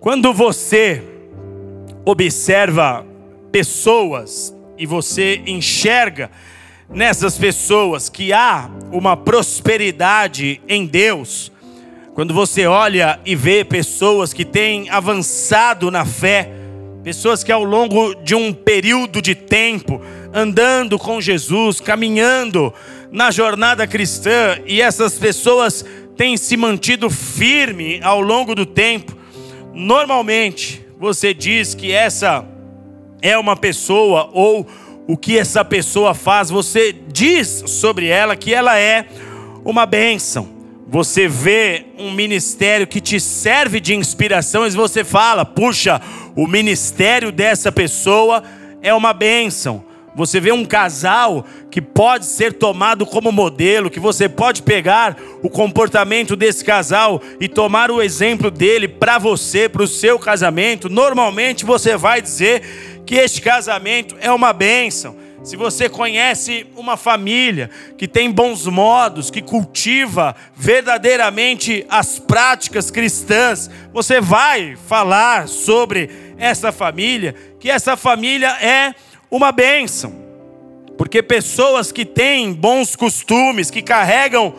Quando você observa pessoas e você enxerga nessas pessoas que há uma prosperidade em Deus, quando você olha e vê pessoas que têm avançado na fé, pessoas que ao longo de um período de tempo andando com Jesus, caminhando na jornada cristã, e essas pessoas têm se mantido firme ao longo do tempo, normalmente você diz que essa é uma pessoa ou o que essa pessoa faz, você diz sobre ela que ela é uma bênção. Você vê um ministério que te serve de inspiração e você fala: puxa, o ministério dessa pessoa é uma bênção. Você vê um casal que pode ser tomado como modelo, que você pode pegar o comportamento desse casal e tomar o exemplo dele para você, para o seu casamento. Normalmente você vai dizer que este casamento é uma bênção. Se você conhece uma família que tem bons modos, que cultiva verdadeiramente as práticas cristãs, você vai falar sobre essa família, que essa família é uma bênção, porque pessoas que têm bons costumes, que carregam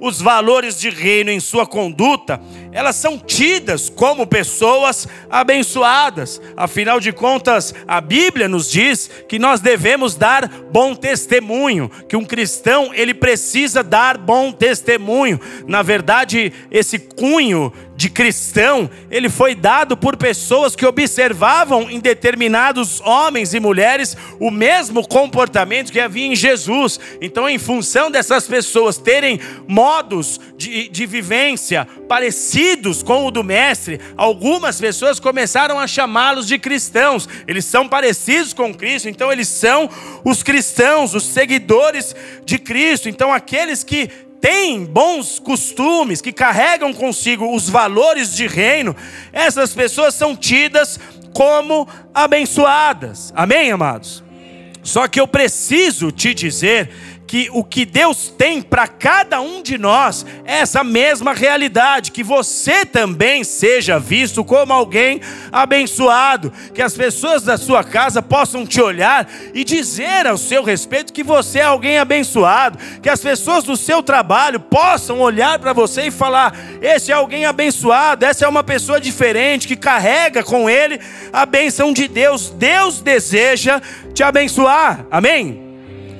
os valores de reino em sua conduta, elas são tidas como pessoas abençoadas. Afinal de contas, a Bíblia nos diz que nós devemos dar bom testemunho, que um cristão ele precisa dar bom testemunho. Na verdade, esse cunho de cristão, ele foi dado por pessoas que observavam em determinados homens e mulheres o mesmo comportamento que havia em Jesus. Então, em função dessas pessoas terem modos de, de vivência parecidos com o do Mestre, algumas pessoas começaram a chamá-los de cristãos. Eles são parecidos com Cristo, então eles são os cristãos, os seguidores de Cristo. Então, aqueles que têm bons costumes, que carregam consigo os valores de reino, essas pessoas são tidas como abençoadas. Amém, amados? Só que eu preciso te dizer que o que Deus tem para cada um de nós é essa mesma realidade, que você também seja visto como alguém abençoado, que as pessoas da sua casa possam te olhar e dizer ao seu respeito que você é alguém abençoado, que as pessoas do seu trabalho possam olhar para você e falar: esse é alguém abençoado, essa é uma pessoa diferente que carrega com ele a benção de Deus. Deus deseja te abençoar. Amém?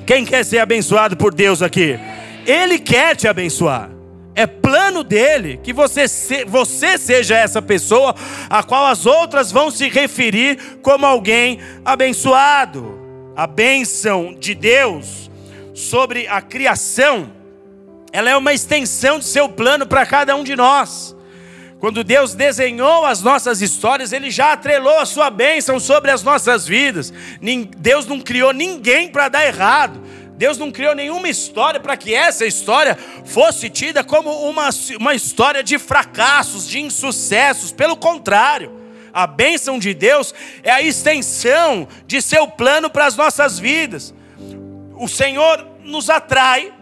Quem quer ser abençoado por Deus aqui? Ele quer te abençoar. É plano dele que você, se, você seja essa pessoa a qual as outras vão se referir como alguém abençoado. A bênção de Deus sobre a criação, ela é uma extensão de seu plano para cada um de nós. Quando Deus desenhou as nossas histórias, Ele já atrelou a sua bênção sobre as nossas vidas. Deus não criou ninguém para dar errado. Deus não criou nenhuma história para que essa história fosse tida como uma, uma história de fracassos, de insucessos. Pelo contrário, a bênção de Deus é a extensão de seu plano para as nossas vidas. O Senhor nos atrai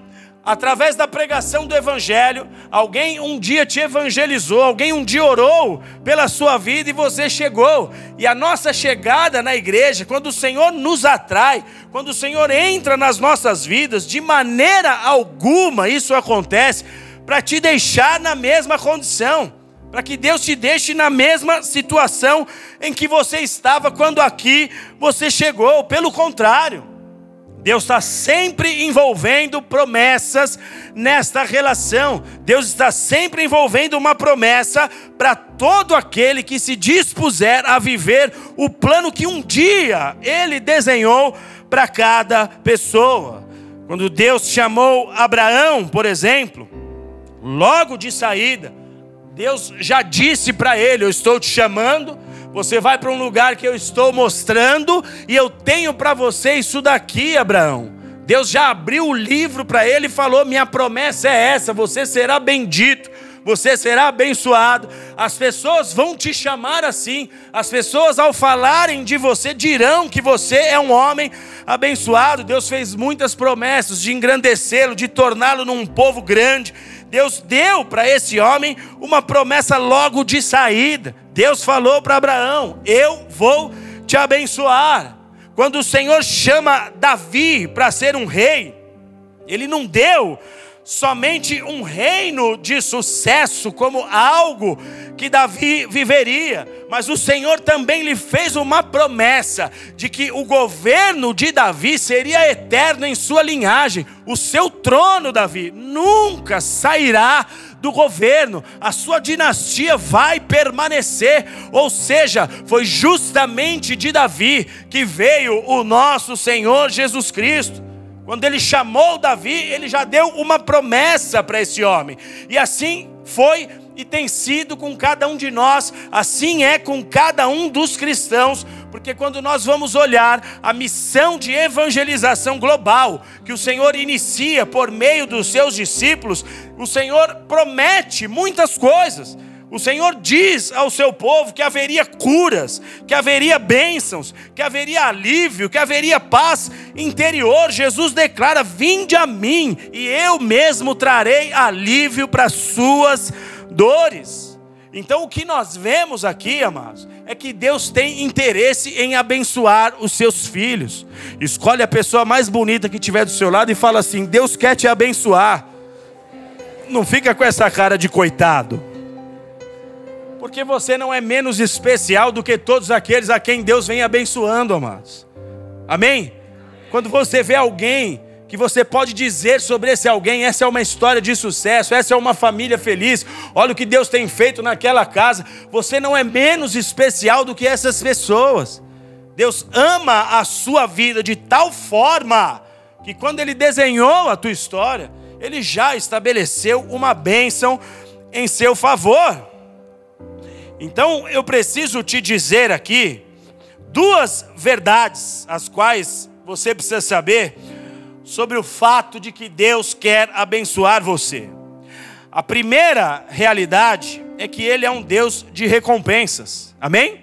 através da pregação do Evangelho, alguém um dia te evangelizou, alguém um dia orou pela sua vida e você chegou. E a nossa chegada na igreja, quando o Senhor nos atrai, quando o Senhor entra nas nossas vidas, de maneira alguma isso acontece para te deixar na mesma condição. Para que Deus te deixe na mesma situação em que você estava quando aqui você chegou. Pelo contrário, Deus está sempre envolvendo promessas nesta relação. Deus está sempre envolvendo uma promessa para todo aquele que se dispuser a viver o plano que um dia Ele desenhou para cada pessoa. Quando Deus chamou Abraão, por exemplo, logo de saída, Deus já disse para ele: Eu estou te chamando você vai para um lugar que eu estou mostrando e eu tenho para você isso daqui, Abraão. Deus já abriu o livro para ele e falou: Minha promessa é essa, você será bendito você será abençoado. As pessoas vão te chamar assim. As pessoas, ao falarem de você, dirão que você é um homem abençoado. Deus fez muitas promessas de engrandecê-lo, de torná-lo num povo grande. Deus deu para esse homem uma promessa logo de saída. Deus falou para Abraão: Eu vou te abençoar. Quando o Senhor chama Davi para ser um rei, ele não deu somente um reino de sucesso como algo que Davi viveria, mas o Senhor também lhe fez uma promessa de que o governo de Davi seria eterno em sua linhagem, o seu trono, Davi, nunca sairá do governo, a sua dinastia vai permanecer. Ou seja, foi justamente de Davi que veio o nosso Senhor Jesus Cristo. Quando ele chamou Davi, ele já deu uma promessa para esse homem. E assim foi e tem sido com cada um de nós, assim é com cada um dos cristãos, porque quando nós vamos olhar a missão de evangelização global que o Senhor inicia por meio dos seus discípulos, o Senhor promete muitas coisas. O Senhor diz ao seu povo que haveria curas, que haveria bênçãos, que haveria alívio, que haveria paz interior. Jesus declara: Vinde a mim, e eu mesmo trarei alívio para as suas dores. Então, o que nós vemos aqui, amados, é que Deus tem interesse em abençoar os seus filhos. Escolhe a pessoa mais bonita que tiver do seu lado e fala assim: Deus quer te abençoar. Não fica com essa cara de coitado porque você não é menos especial do que todos aqueles a quem Deus vem abençoando, amados. Amém? Quando você vê alguém que você pode dizer sobre esse alguém, essa é uma história de sucesso, essa é uma família feliz, olha o que Deus tem feito naquela casa, você não é menos especial do que essas pessoas. Deus ama a sua vida de tal forma que quando Ele desenhou a tua história, Ele já estabeleceu uma bênção em seu favor. Então eu preciso te dizer aqui duas verdades, as quais você precisa saber sobre o fato de que Deus quer abençoar você. A primeira realidade é que Ele é um Deus de recompensas, amém?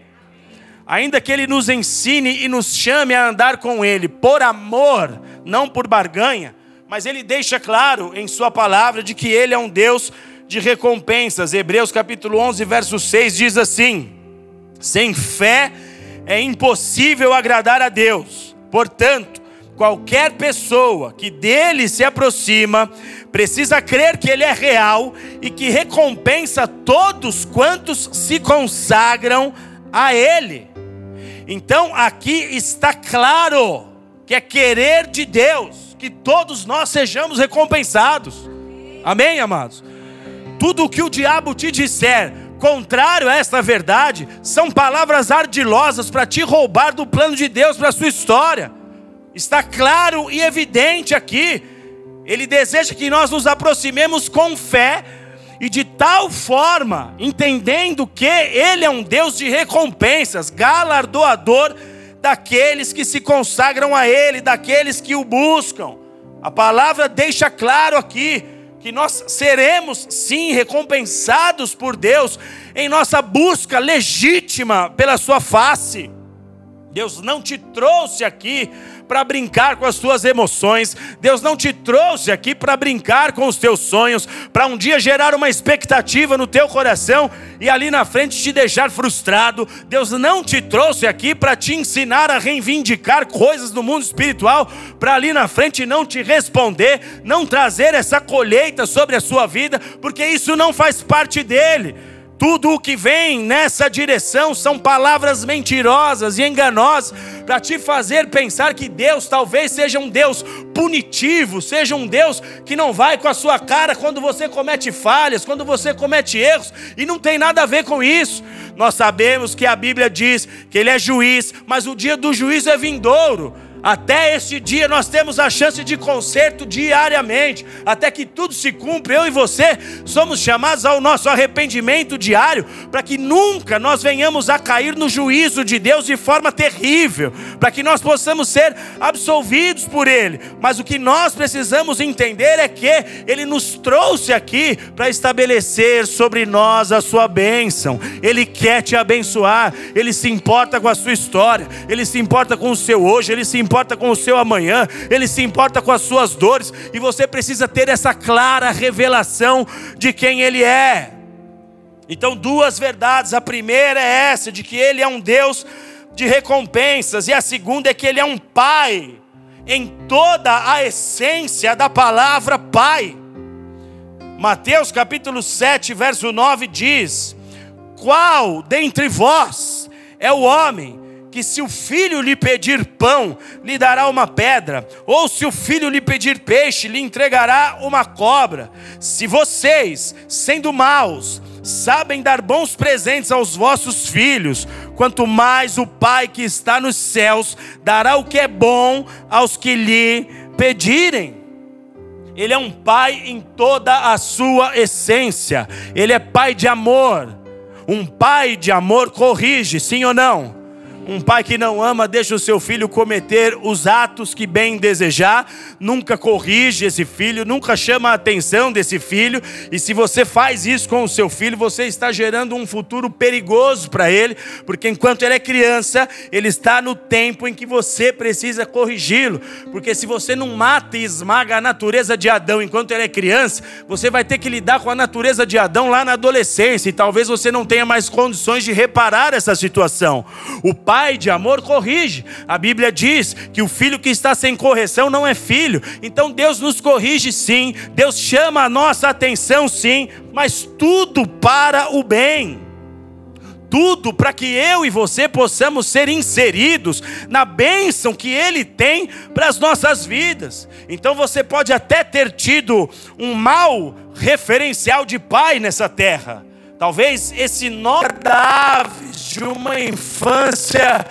Ainda que Ele nos ensine e nos chame a andar com Ele por amor, não por barganha, mas Ele deixa claro em Sua palavra de que Ele é um Deus de recompensas. Hebreus capítulo 11, verso 6 diz assim: Sem fé é impossível agradar a Deus. Portanto, qualquer pessoa que dele se aproxima precisa crer que ele é real e que recompensa todos quantos se consagram a ele. Então, aqui está claro que é querer de Deus que todos nós sejamos recompensados. Amém, amados? Tudo o que o diabo te disser contrário a esta verdade são palavras ardilosas para te roubar do plano de Deus para a sua história. Está claro e evidente aqui. Ele deseja que nós nos aproximemos com fé e de tal forma, entendendo que Ele é um Deus de recompensas, galardoador daqueles que se consagram a Ele, daqueles que o buscam. A palavra deixa claro aqui que nós seremos sim recompensados por Deus em nossa busca legítima pela Sua face. Deus não te trouxe aqui para brincar com as tuas emoções. Deus não te trouxe aqui para brincar com os teus sonhos, para um dia gerar uma expectativa no teu coração e ali na frente te deixar frustrado. Deus não te trouxe aqui para te ensinar a reivindicar coisas no mundo espiritual, para ali na frente não te responder, não trazer essa colheita sobre a sua vida, porque isso não faz parte dele. Tudo o que vem nessa direção são palavras mentirosas e enganosas para te fazer pensar que Deus talvez seja um Deus punitivo, seja um Deus que não vai com a sua cara quando você comete falhas, quando você comete erros, e não tem nada a ver com isso. Nós sabemos que a Bíblia diz que Ele é juiz, mas o dia do juízo é vindouro. Até esse dia nós temos a chance de conserto diariamente, até que tudo se cumpra. Eu e você somos chamados ao nosso arrependimento diário, para que nunca nós venhamos a cair no juízo de Deus de forma terrível, para que nós possamos ser absolvidos por Ele. Mas o que nós precisamos entender é que Ele nos trouxe aqui para estabelecer sobre nós a sua bênção. Ele quer te abençoar, Ele se importa com a sua história, Ele se importa com o seu hoje, Ele se importa importa com o seu amanhã, Ele se importa com as suas dores, e você precisa ter essa clara revelação de quem Ele é. Então, duas verdades. A primeira é essa, de que Ele é um Deus de recompensas, e a segunda é que Ele é um Pai, em toda a essência da palavra Pai. Mateus capítulo 7, verso 9 diz: Qual dentre vós é o homem que, se o filho lhe pedir pão, lhe dará uma pedra, ou se o filho lhe pedir peixe, lhe entregará uma cobra? Se vocês, sendo maus, sabem dar bons presentes aos vossos filhos, quanto mais o Pai que está nos céus dará o que é bom aos que lhe pedirem. Ele é um pai em toda a sua essência. Ele é pai de amor. Um pai de amor corrige, sim ou não? Um pai que não ama deixa o seu filho cometer os atos que bem desejar, nunca corrige esse filho, nunca chama a atenção desse filho, e se você faz isso com o seu filho, você está gerando um futuro perigoso para ele, porque enquanto ele é criança, ele está no tempo em que você precisa corrigi-lo, porque se você não mata e esmaga a natureza de Adão enquanto ele é criança, você vai ter que lidar com a natureza de Adão lá na adolescência, e talvez você não tenha mais condições de reparar essa situação. O pai pai de amor corrige. A Bíblia diz que o filho que está sem correção não é filho. Então Deus nos corrige sim, Deus chama a nossa atenção sim, mas tudo para o bem tudo para que eu e você possamos ser inseridos na bênção que Ele tem para as nossas vidas. Então você pode até ter tido um mau referencial de pai nessa terra, Talvez esse nó de uma infância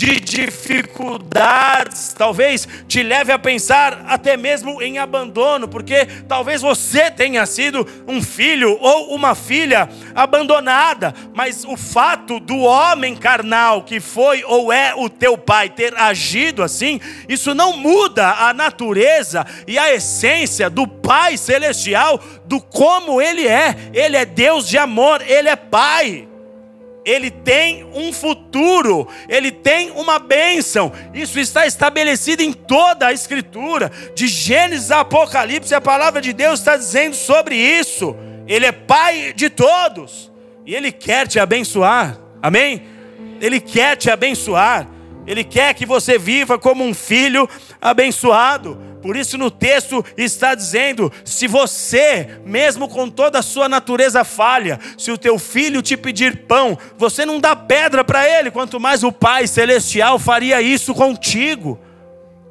de dificuldades, talvez te leve a pensar até mesmo em abandono, porque talvez você tenha sido um filho ou uma filha abandonada, mas o fato do homem carnal que foi ou é o teu pai ter agido assim, isso não muda a natureza e a essência do Pai celestial, do como ele é. Ele é Deus de amor, ele é Pai ele tem um futuro, ele tem uma bênção. Isso está estabelecido em toda a Escritura, de Gênesis a Apocalipse, a palavra de Deus está dizendo sobre isso. Ele é Pai de todos e Ele quer te abençoar, amém? Ele quer te abençoar, Ele quer que você viva como um filho abençoado. Por isso no texto está dizendo: se você, mesmo com toda a sua natureza falha, se o teu filho te pedir pão, você não dá pedra para ele, quanto mais o Pai celestial faria isso contigo.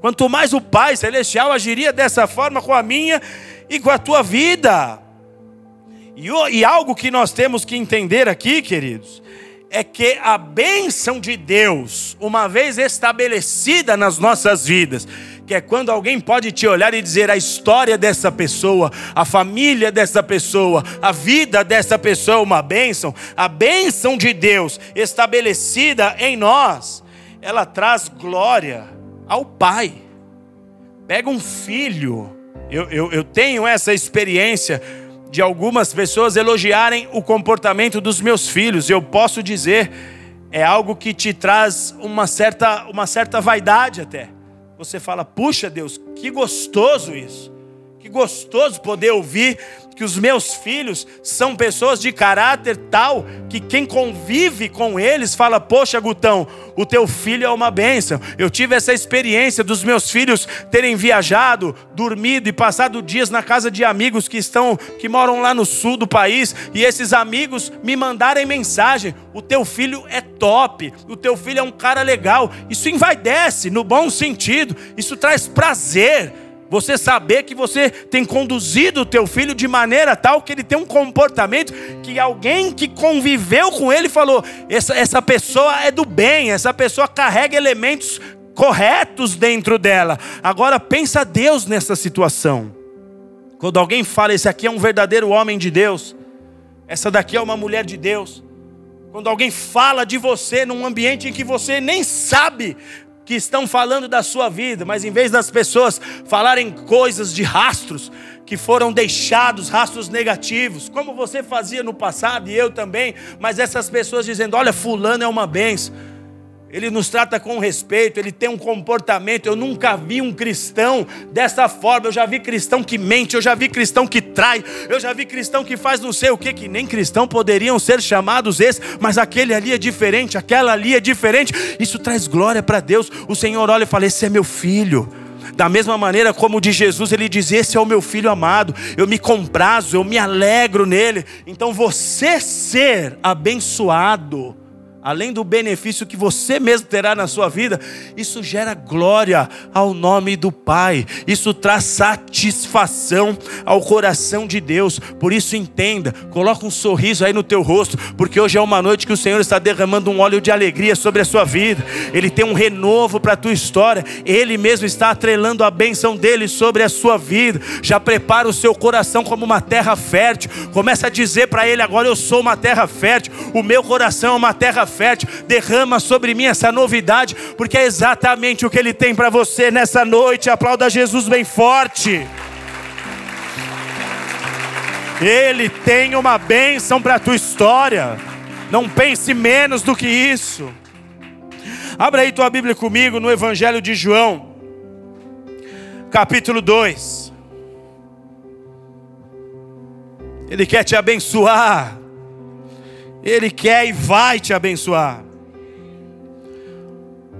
Quanto mais o Pai celestial agiria dessa forma com a minha e com a tua vida. E, e algo que nós temos que entender aqui, queridos, é que a bênção de Deus, uma vez estabelecida nas nossas vidas, que é quando alguém pode te olhar e dizer a história dessa pessoa, a família dessa pessoa, a vida dessa pessoa é uma bênção, a bênção de Deus estabelecida em nós, ela traz glória ao Pai. Pega um filho, eu, eu, eu tenho essa experiência de algumas pessoas elogiarem o comportamento dos meus filhos, eu posso dizer, é algo que te traz uma certa, uma certa vaidade até você fala: puxa Deus, que gostoso isso. Que gostoso poder ouvir que os meus filhos são pessoas de caráter tal que quem convive com eles fala: Poxa, Gutão, o teu filho é uma bênção. Eu tive essa experiência dos meus filhos terem viajado, dormido e passado dias na casa de amigos que estão, que moram lá no sul do país, e esses amigos me mandarem mensagem: O teu filho é top, o teu filho é um cara legal. Isso envaidece no bom sentido, isso traz prazer você saber que você tem conduzido o teu filho de maneira tal que ele tem um comportamento que alguém que conviveu com ele falou: essa, essa pessoa é do bem, essa pessoa carrega elementos corretos dentro dela. Agora pensa Deus nessa situação. Quando alguém fala, esse aqui é um verdadeiro homem de Deus, essa daqui é uma mulher de Deus. Quando alguém fala de você num ambiente em que você nem sabe que estão falando da sua vida, mas em vez das pessoas falarem coisas de rastros que foram deixados, rastros negativos, como você fazia no passado e eu também, mas essas pessoas dizendo: olha, Fulano é uma benção. Ele nos trata com respeito, ele tem um comportamento. Eu nunca vi um cristão dessa forma. Eu já vi cristão que mente, eu já vi cristão que trai, eu já vi cristão que faz não sei o que, que nem cristão poderiam ser chamados esses, mas aquele ali é diferente, aquela ali é diferente. Isso traz glória para Deus. O Senhor olha e fala: Esse é meu filho. Da mesma maneira como de Jesus, ele diz: Esse é o meu filho amado, eu me comprazo, eu me alegro nele. Então você ser abençoado além do benefício que você mesmo terá na sua vida, isso gera glória ao nome do Pai, isso traz satisfação ao coração de Deus. Por isso, entenda, coloca um sorriso aí no teu rosto, porque hoje é uma noite que o Senhor está derramando um óleo de alegria sobre a sua vida, Ele tem um renovo para a tua história, Ele mesmo está atrelando a bênção dele sobre a sua vida. Já prepara o seu coração como uma terra fértil, começa a dizer para Ele: agora eu sou uma terra fértil, o meu coração é uma terra fértil, derrama sobre mim essa novidade, porque é exatamente o que Ele tem para você nessa noite. Aplauda Jesus bem forte. Ele tem uma bênção para a tua história. Não pense menos do que isso. Abra aí tua Bíblia comigo no Evangelho de João, capítulo 2. Ele quer te abençoar. Ele quer e vai te abençoar.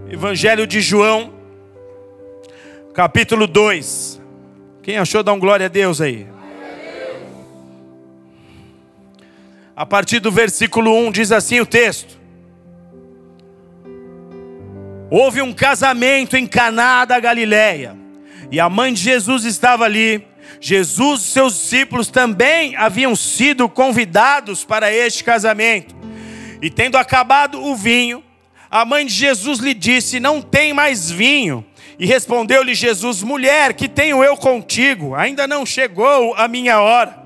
Evangelho de João, capítulo 2. Quem achou, dá um glória a Deus aí. A partir do versículo 1 diz assim o texto: Houve um casamento em Caná da Galileia, e a mãe de Jesus estava ali. Jesus e seus discípulos também haviam sido convidados para este casamento. E tendo acabado o vinho, a mãe de Jesus lhe disse: Não tem mais vinho. E respondeu-lhe Jesus: Mulher, que tenho eu contigo? Ainda não chegou a minha hora.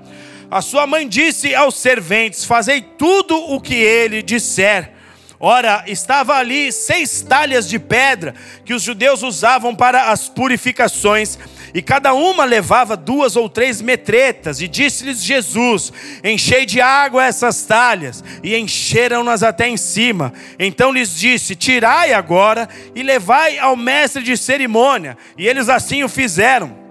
A sua mãe disse aos serventes: Fazei tudo o que ele disser. Ora, estava ali seis talhas de pedra que os judeus usavam para as purificações e cada uma levava duas ou três metretas, e disse-lhes Jesus: Enchei de água essas talhas, e encheram-nas até em cima. Então lhes disse: Tirai agora e levai ao mestre de cerimônia. E eles assim o fizeram.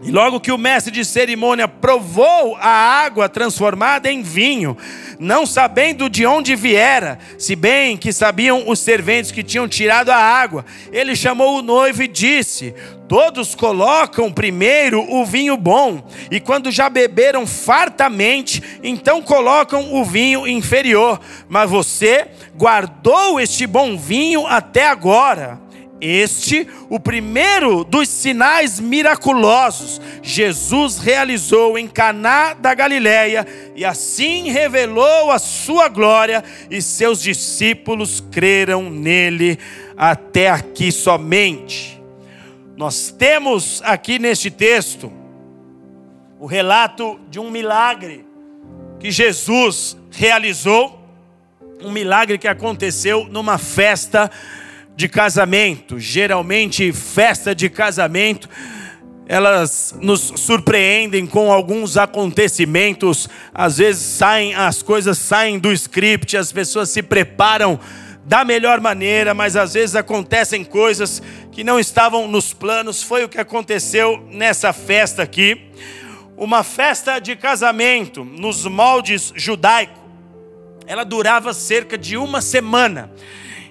E logo que o mestre de cerimônia provou a água transformada em vinho, não sabendo de onde viera, se bem que sabiam os serventes que tinham tirado a água, ele chamou o noivo e disse: Todos colocam primeiro o vinho bom, e quando já beberam fartamente, então colocam o vinho inferior. Mas você guardou este bom vinho até agora. Este, o primeiro dos sinais miraculosos, Jesus realizou em Caná da Galileia, e assim revelou a sua glória, e seus discípulos creram nele até aqui somente. Nós temos aqui neste texto o relato de um milagre que Jesus realizou, um milagre que aconteceu numa festa de casamento, geralmente festa de casamento, elas nos surpreendem com alguns acontecimentos, às vezes saem, as coisas saem do script, as pessoas se preparam da melhor maneira, mas às vezes acontecem coisas que não estavam nos planos. Foi o que aconteceu nessa festa aqui. Uma festa de casamento nos moldes judaicos. Ela durava cerca de uma semana.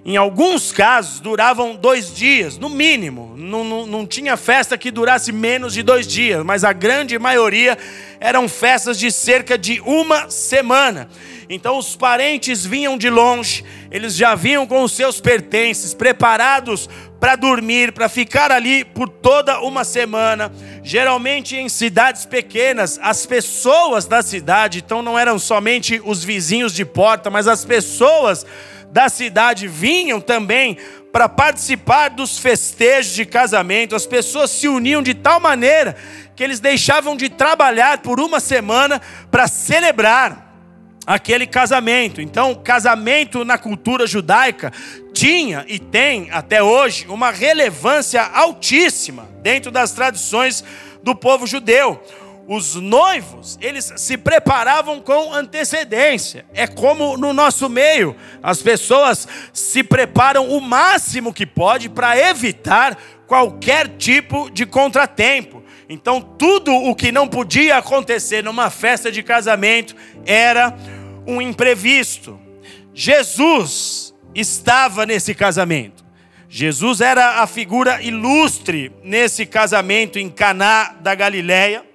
Em alguns casos duravam dois dias, no mínimo. Não, não, não, tinha festa que durasse menos de dois dias, mas a grande maioria eram festas de cerca de uma semana. Então os parentes vinham de longe, eles já vinham com os seus pertences, preparados para dormir, para ficar ali por toda uma semana. Geralmente em cidades pequenas, as pessoas da cidade, então não eram somente os vizinhos de porta, mas as pessoas da cidade vinham também para participar dos festejos de casamento. As pessoas se uniam de tal maneira que eles deixavam de trabalhar por uma semana para celebrar aquele casamento. Então, casamento na cultura judaica tinha e tem até hoje uma relevância altíssima dentro das tradições do povo judeu. Os noivos, eles se preparavam com antecedência. É como no nosso meio, as pessoas se preparam o máximo que pode para evitar qualquer tipo de contratempo. Então, tudo o que não podia acontecer numa festa de casamento era um imprevisto. Jesus estava nesse casamento. Jesus era a figura ilustre nesse casamento em Caná da Galileia.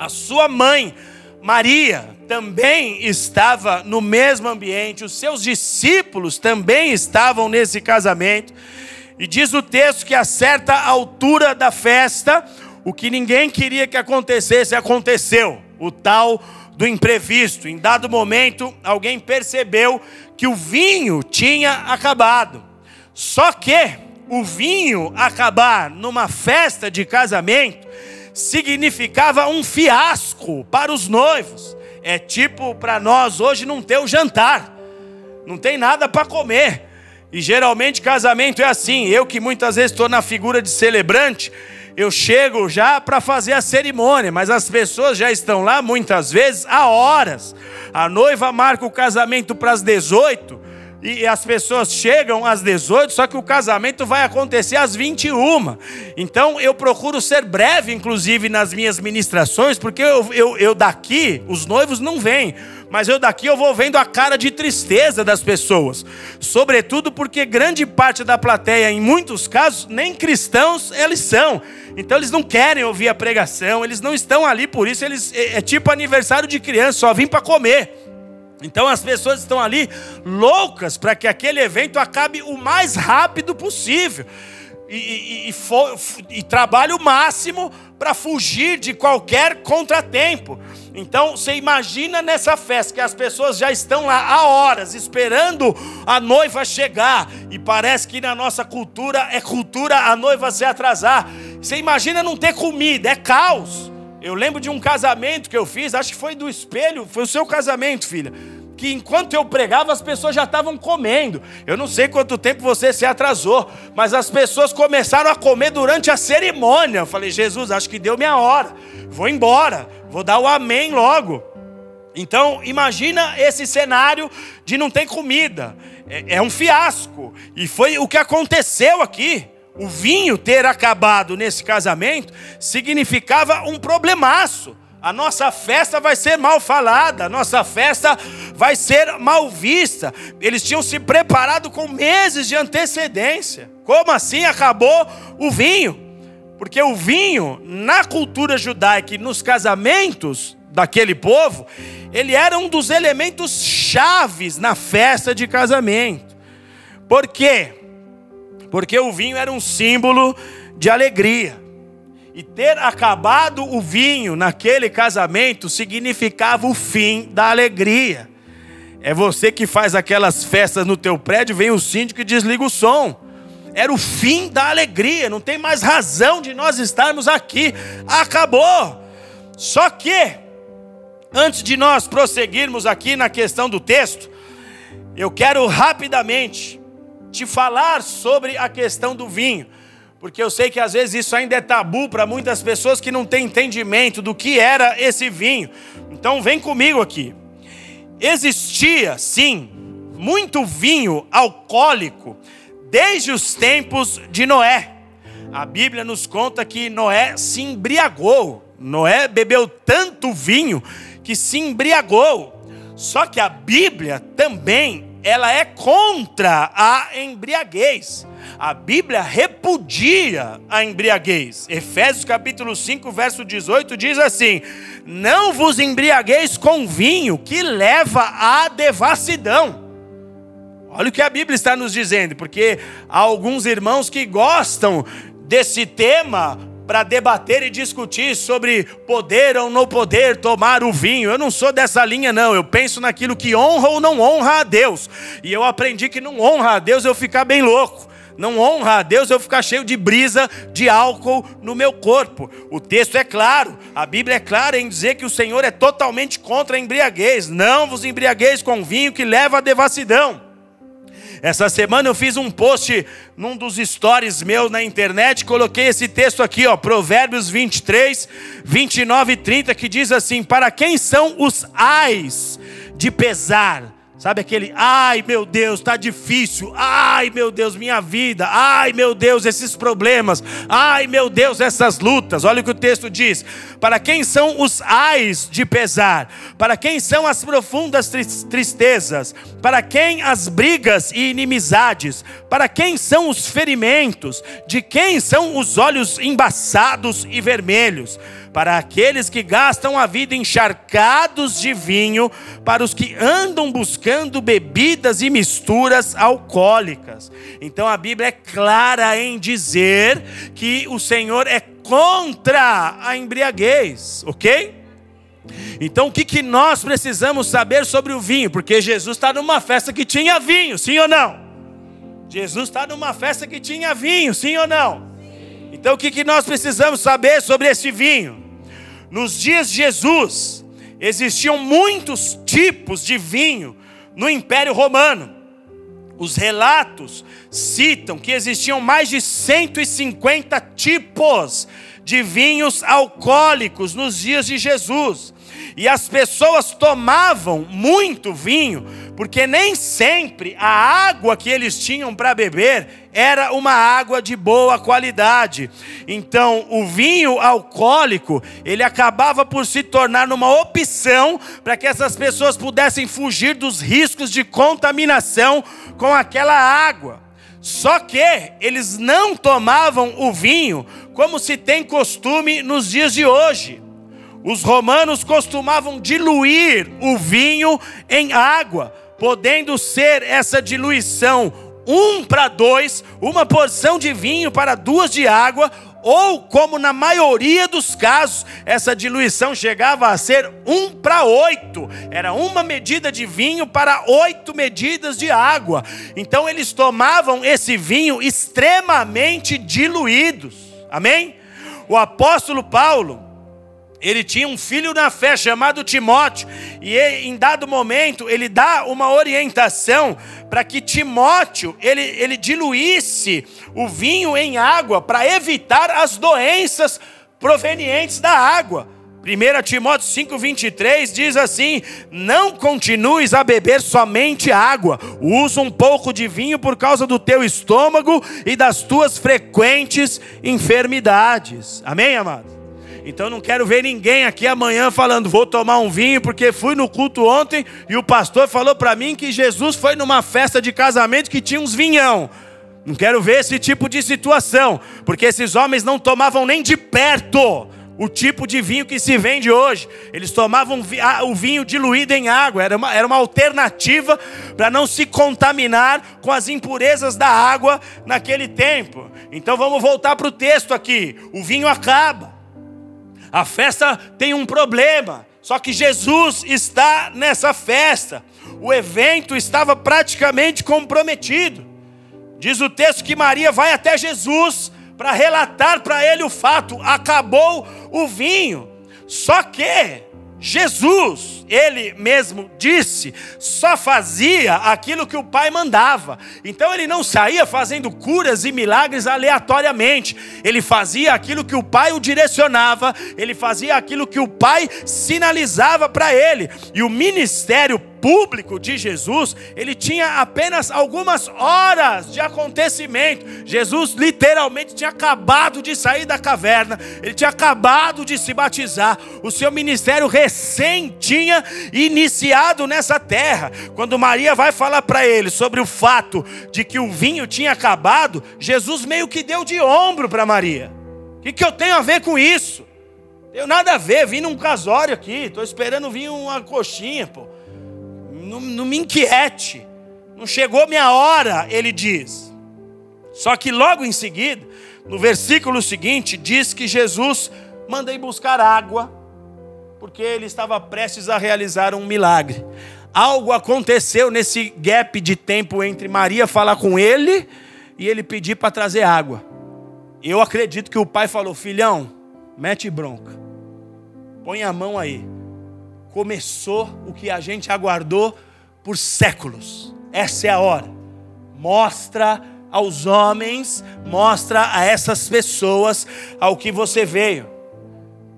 A sua mãe, Maria, também estava no mesmo ambiente, os seus discípulos também estavam nesse casamento. E diz o texto que a certa altura da festa, o que ninguém queria que acontecesse, aconteceu. O tal do imprevisto. Em dado momento, alguém percebeu que o vinho tinha acabado. Só que o vinho acabar numa festa de casamento significava um fiasco para os noivos. É tipo para nós hoje não ter o jantar, não tem nada para comer. E geralmente casamento é assim. Eu que muitas vezes estou na figura de celebrante, eu chego já para fazer a cerimônia, mas as pessoas já estão lá muitas vezes há horas. A noiva marca o casamento para as 18 e as pessoas chegam às 18, só que o casamento vai acontecer às 21. Então eu procuro ser breve, inclusive, nas minhas ministrações, porque eu, eu, eu daqui, os noivos não vêm, mas eu daqui eu vou vendo a cara de tristeza das pessoas. Sobretudo porque grande parte da plateia, em muitos casos, nem cristãos eles são. Então eles não querem ouvir a pregação, eles não estão ali por isso, eles é, é tipo aniversário de criança, só vim para comer. Então as pessoas estão ali loucas para que aquele evento acabe o mais rápido possível. E, e, e, e trabalhe o máximo para fugir de qualquer contratempo. Então você imagina nessa festa que as pessoas já estão lá há horas esperando a noiva chegar. E parece que na nossa cultura é cultura a noiva se atrasar. Você imagina não ter comida, é caos. Eu lembro de um casamento que eu fiz, acho que foi do espelho, foi o seu casamento, filha. Que enquanto eu pregava, as pessoas já estavam comendo. Eu não sei quanto tempo você se atrasou, mas as pessoas começaram a comer durante a cerimônia. Eu falei, Jesus, acho que deu minha hora. Vou embora, vou dar o amém logo. Então, imagina esse cenário de não ter comida. É, é um fiasco. E foi o que aconteceu aqui o vinho ter acabado nesse casamento significava um problemaço. A nossa festa vai ser mal falada, a nossa festa vai ser mal vista. Eles tinham se preparado com meses de antecedência. Como assim acabou o vinho? Porque o vinho, na cultura judaica e nos casamentos daquele povo, ele era um dos elementos chaves na festa de casamento. Por quê? Porque o vinho era um símbolo de alegria. E ter acabado o vinho naquele casamento significava o fim da alegria. É você que faz aquelas festas no teu prédio, vem o síndico e desliga o som. Era o fim da alegria, não tem mais razão de nós estarmos aqui. Acabou. Só que antes de nós prosseguirmos aqui na questão do texto, eu quero rapidamente te falar sobre a questão do vinho, porque eu sei que às vezes isso ainda é tabu para muitas pessoas que não têm entendimento do que era esse vinho. Então vem comigo aqui. Existia, sim, muito vinho alcoólico desde os tempos de Noé. A Bíblia nos conta que Noé se embriagou. Noé bebeu tanto vinho que se embriagou. Só que a Bíblia também ela é contra a embriaguez. A Bíblia repudia a embriaguez. Efésios capítulo 5, verso 18 diz assim: Não vos embriagueis com vinho que leva à devassidão. Olha o que a Bíblia está nos dizendo, porque há alguns irmãos que gostam desse tema para debater e discutir sobre poder ou não poder tomar o vinho. Eu não sou dessa linha, não. Eu penso naquilo que honra ou não honra a Deus. E eu aprendi que não honra a Deus eu ficar bem louco. Não honra a Deus eu ficar cheio de brisa, de álcool no meu corpo. O texto é claro, a Bíblia é clara em dizer que o Senhor é totalmente contra a embriaguez. Não vos embriagueis com vinho que leva à devassidão. Essa semana eu fiz um post num dos stories meus na internet, coloquei esse texto aqui, ó, Provérbios 23, 29 e 30, que diz assim: Para quem são os ais de pesar? Sabe aquele, ai meu Deus, está difícil, ai meu Deus, minha vida, ai meu Deus, esses problemas, ai meu Deus, essas lutas. Olha o que o texto diz: para quem são os ais de pesar, para quem são as profundas tristezas, para quem as brigas e inimizades, para quem são os ferimentos, de quem são os olhos embaçados e vermelhos para aqueles que gastam a vida encharcados de vinho, para os que andam buscando bebidas e misturas alcoólicas. Então a Bíblia é clara em dizer que o Senhor é contra a embriaguez, ok? Então o que, que nós precisamos saber sobre o vinho? Porque Jesus está numa festa que tinha vinho, sim ou não? Jesus está numa festa que tinha vinho, sim ou não? Então o que, que nós precisamos saber sobre esse vinho? Nos dias de Jesus, existiam muitos tipos de vinho no Império Romano. Os relatos citam que existiam mais de 150 tipos de vinhos alcoólicos nos dias de Jesus. E as pessoas tomavam muito vinho, porque nem sempre a água que eles tinham para beber era uma água de boa qualidade. Então, o vinho alcoólico, ele acabava por se tornar uma opção para que essas pessoas pudessem fugir dos riscos de contaminação com aquela água. Só que eles não tomavam o vinho como se tem costume nos dias de hoje. Os romanos costumavam diluir o vinho em água, podendo ser essa diluição um para dois, uma porção de vinho para duas de água, ou como na maioria dos casos, essa diluição chegava a ser um para oito, era uma medida de vinho para oito medidas de água. Então eles tomavam esse vinho extremamente diluídos, amém? O apóstolo Paulo, ele tinha um filho na fé chamado Timóteo, e em dado momento ele dá uma orientação para que Timóteo ele, ele diluísse o vinho em água para evitar as doenças provenientes da água. 1 Timóteo 5,23 diz assim: Não continues a beber somente água, usa um pouco de vinho por causa do teu estômago e das tuas frequentes enfermidades. Amém, amado? Então não quero ver ninguém aqui amanhã falando, vou tomar um vinho porque fui no culto ontem e o pastor falou para mim que Jesus foi numa festa de casamento que tinha uns vinhão. Não quero ver esse tipo de situação, porque esses homens não tomavam nem de perto o tipo de vinho que se vende hoje. Eles tomavam o vinho diluído em água, era uma, era uma alternativa para não se contaminar com as impurezas da água naquele tempo. Então vamos voltar para o texto aqui: o vinho acaba. A festa tem um problema, só que Jesus está nessa festa. O evento estava praticamente comprometido. Diz o texto que Maria vai até Jesus para relatar para ele o fato: acabou o vinho. Só que Jesus, ele mesmo disse, só fazia aquilo que o Pai mandava. Então ele não saía fazendo curas e milagres aleatoriamente. Ele fazia aquilo que o Pai o direcionava, ele fazia aquilo que o Pai sinalizava para ele. E o ministério público de Jesus, ele tinha apenas algumas horas de acontecimento. Jesus literalmente tinha acabado de sair da caverna, ele tinha acabado de se batizar. O seu ministério recém tinha iniciado nessa terra. Quando Maria vai falar para ele sobre o fato de que o vinho tinha acabado, Jesus meio que deu de ombro para Maria. O que, que eu tenho a ver com isso? Tenho nada a ver, vim num casório aqui, estou esperando vir uma coxinha, pô não, não me inquiete, não chegou minha hora, ele diz. Só que logo em seguida, no versículo seguinte, diz que Jesus manda ir buscar água, porque ele estava prestes a realizar um milagre. Algo aconteceu nesse gap de tempo entre Maria falar com ele e ele pedir para trazer água. Eu acredito que o pai falou: Filhão, mete bronca, põe a mão aí começou o que a gente aguardou por séculos. Essa é a hora. Mostra aos homens, mostra a essas pessoas ao que você veio.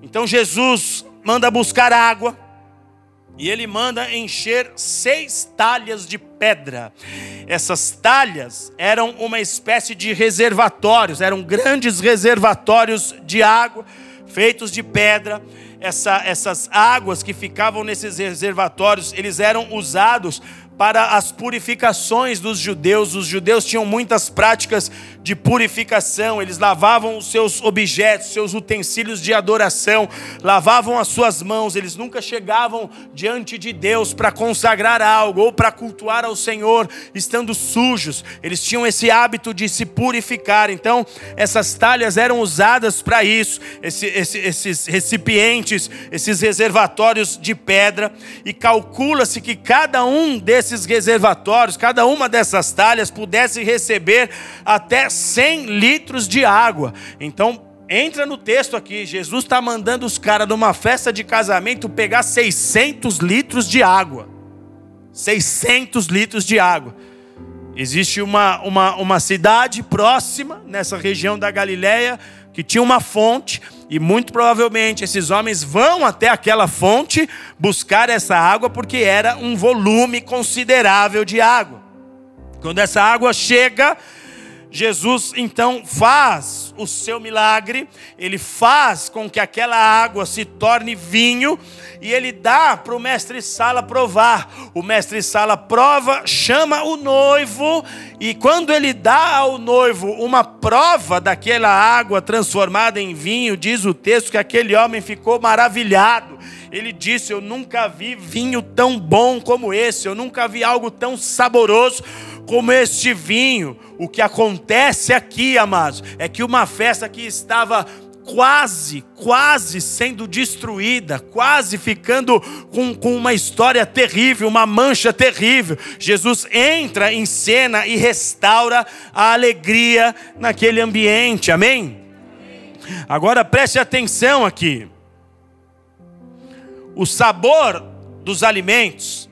Então Jesus manda buscar água e ele manda encher seis talhas de pedra. Essas talhas eram uma espécie de reservatórios, eram grandes reservatórios de água feitos de pedra. Essa, essas águas que ficavam nesses reservatórios, eles eram usados para as purificações dos judeus. Os judeus tinham muitas práticas de purificação, eles lavavam os seus objetos, seus utensílios de adoração, lavavam as suas mãos, eles nunca chegavam diante de Deus para consagrar algo ou para cultuar ao Senhor estando sujos, eles tinham esse hábito de se purificar, então essas talhas eram usadas para isso, esse, esse, esses recipientes, esses reservatórios de pedra, e calcula-se que cada um desses desses reservatórios, cada uma dessas talhas pudesse receber até 100 litros de água. Então, entra no texto aqui, Jesus está mandando os caras numa festa de casamento pegar 600 litros de água. 600 litros de água. Existe uma, uma, uma cidade próxima, nessa região da Galileia, que tinha uma fonte, e muito provavelmente esses homens vão até aquela fonte buscar essa água, porque era um volume considerável de água. Quando essa água chega, Jesus então faz o seu milagre, ele faz com que aquela água se torne vinho e ele dá para o mestre Sala provar. O mestre Sala prova, chama o noivo e quando ele dá ao noivo uma prova daquela água transformada em vinho, diz o texto que aquele homem ficou maravilhado. Ele disse: Eu nunca vi vinho tão bom como esse, eu nunca vi algo tão saboroso como este vinho. O que acontece aqui, amados, é que uma festa que estava quase, quase sendo destruída, quase ficando com, com uma história terrível, uma mancha terrível. Jesus entra em cena e restaura a alegria naquele ambiente, amém? Agora preste atenção aqui. O sabor dos alimentos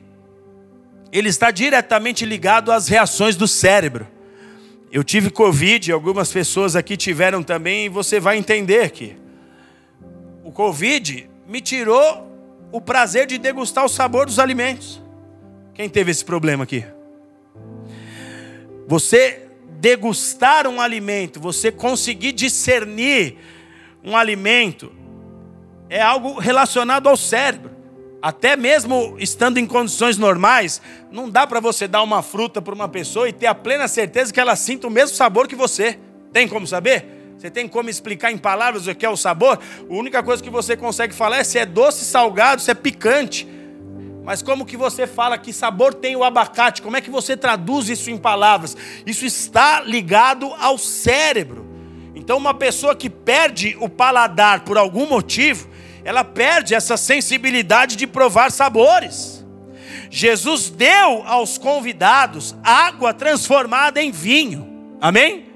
ele está diretamente ligado às reações do cérebro. Eu tive Covid, algumas pessoas aqui tiveram também, e você vai entender que o Covid me tirou o prazer de degustar o sabor dos alimentos. Quem teve esse problema aqui? Você degustar um alimento, você conseguir discernir um alimento, é algo relacionado ao cérebro até mesmo estando em condições normais, não dá para você dar uma fruta para uma pessoa e ter a plena certeza que ela sinta o mesmo sabor que você. Tem como saber? Você tem como explicar em palavras o que é o sabor? A única coisa que você consegue falar é se é doce, salgado, se é picante. Mas como que você fala que sabor tem o abacate? Como é que você traduz isso em palavras? Isso está ligado ao cérebro. Então, uma pessoa que perde o paladar por algum motivo, ela perde essa sensibilidade de provar sabores. Jesus deu aos convidados água transformada em vinho. Amém?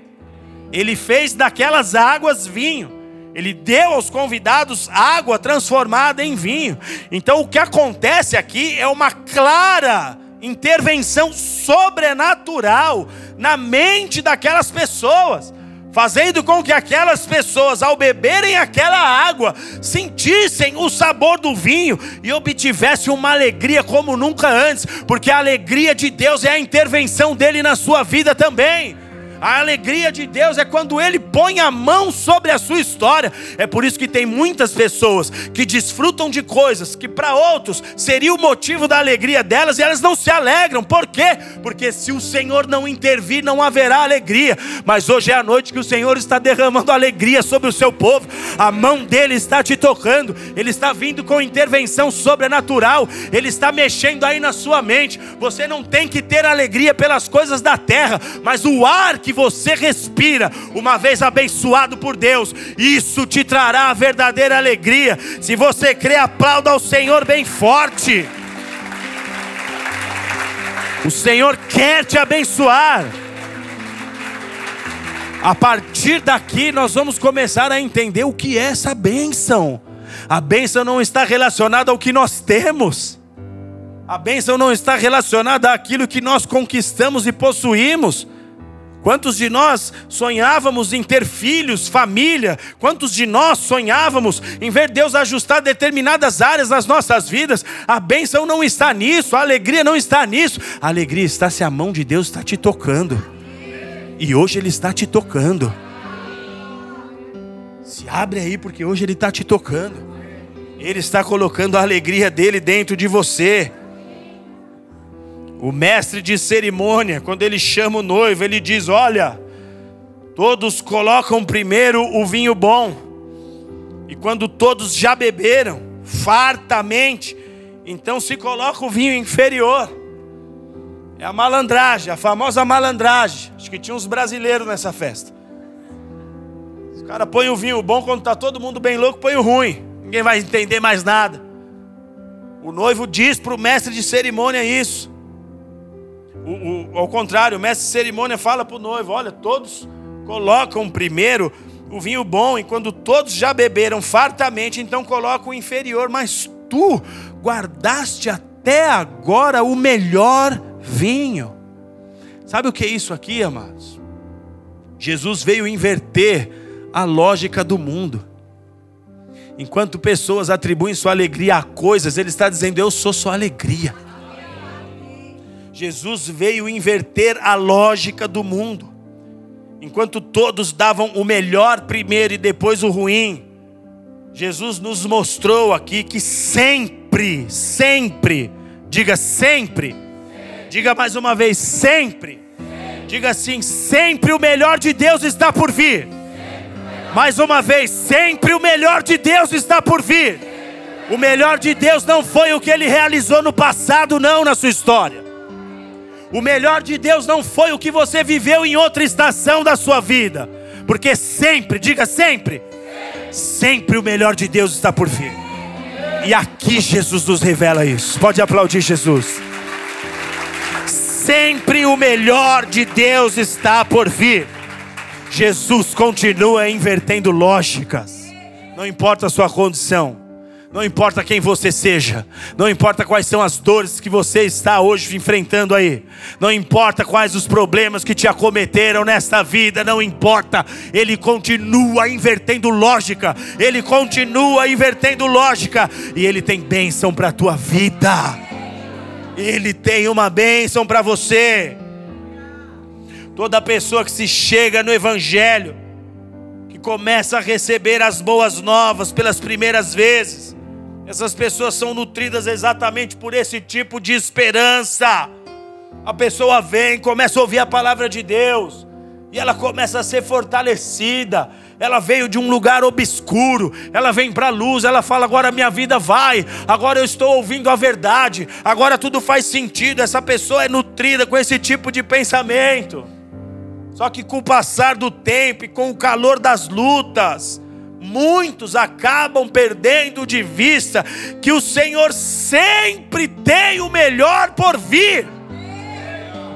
Ele fez daquelas águas vinho. Ele deu aos convidados água transformada em vinho. Então o que acontece aqui é uma clara intervenção sobrenatural na mente daquelas pessoas fazendo com que aquelas pessoas, ao beberem aquela água, sentissem o sabor do vinho e obtivessem uma alegria como nunca antes, porque a alegria de Deus é a intervenção dele na sua vida também. A alegria de Deus é quando Ele põe a mão sobre a sua história. É por isso que tem muitas pessoas que desfrutam de coisas que para outros seria o motivo da alegria delas e elas não se alegram. Por quê? Porque se o Senhor não intervir, não haverá alegria. Mas hoje é a noite que o Senhor está derramando alegria sobre o seu povo. A mão dele está te tocando. Ele está vindo com intervenção sobrenatural. Ele está mexendo aí na sua mente. Você não tem que ter alegria pelas coisas da terra, mas o ar que você respira, uma vez abençoado por Deus, isso te trará a verdadeira alegria. Se você crê, aplauda ao Senhor bem forte. O Senhor quer te abençoar. A partir daqui, nós vamos começar a entender o que é essa bênção. A bênção não está relacionada ao que nós temos. A bênção não está relacionada àquilo que nós conquistamos e possuímos. Quantos de nós sonhávamos em ter filhos, família? Quantos de nós sonhávamos em ver Deus ajustar determinadas áreas das nossas vidas? A bênção não está nisso, a alegria não está nisso. A alegria está se a mão de Deus está te tocando. E hoje Ele está te tocando. Se abre aí, porque hoje Ele está te tocando. Ele está colocando a alegria dele dentro de você. O mestre de cerimônia, quando ele chama o noivo, ele diz: Olha, todos colocam primeiro o vinho bom, e quando todos já beberam fartamente, então se coloca o vinho inferior. É a malandragem, a famosa malandragem. Acho que tinha uns brasileiros nessa festa. Os caras põem o vinho bom quando está todo mundo bem louco, põe o ruim. Ninguém vai entender mais nada. O noivo diz para o mestre de cerimônia isso. Ao contrário, o mestre de cerimônia fala para o noivo: olha, todos colocam primeiro o vinho bom, e quando todos já beberam fartamente, então coloca o inferior, mas tu guardaste até agora o melhor vinho. Sabe o que é isso aqui, amados? Jesus veio inverter a lógica do mundo. Enquanto pessoas atribuem sua alegria a coisas, ele está dizendo: Eu sou sua alegria. Jesus veio inverter a lógica do mundo. Enquanto todos davam o melhor primeiro e depois o ruim, Jesus nos mostrou aqui que sempre, sempre, diga sempre, diga mais uma vez, sempre, diga assim: sempre o melhor de Deus está por vir. Mais uma vez, sempre o melhor de Deus está por vir. O melhor de Deus não foi o que ele realizou no passado, não, na sua história. O melhor de Deus não foi o que você viveu em outra estação da sua vida, porque sempre, diga sempre, sempre o melhor de Deus está por vir. E aqui Jesus nos revela isso. Pode aplaudir Jesus. Sempre o melhor de Deus está por vir. Jesus continua invertendo lógicas. Não importa a sua condição. Não importa quem você seja, não importa quais são as dores que você está hoje enfrentando aí, não importa quais os problemas que te acometeram nesta vida, não importa, Ele continua invertendo lógica, Ele continua invertendo lógica, e Ele tem bênção para a tua vida, Ele tem uma bênção para você. Toda pessoa que se chega no Evangelho, que começa a receber as boas novas pelas primeiras vezes, essas pessoas são nutridas exatamente por esse tipo de esperança. A pessoa vem, começa a ouvir a palavra de Deus, e ela começa a ser fortalecida. Ela veio de um lugar obscuro, ela vem para a luz, ela fala: agora minha vida vai, agora eu estou ouvindo a verdade, agora tudo faz sentido. Essa pessoa é nutrida com esse tipo de pensamento. Só que com o passar do tempo e com o calor das lutas, muitos acabam perdendo de vista que o Senhor sempre tem o melhor por vir.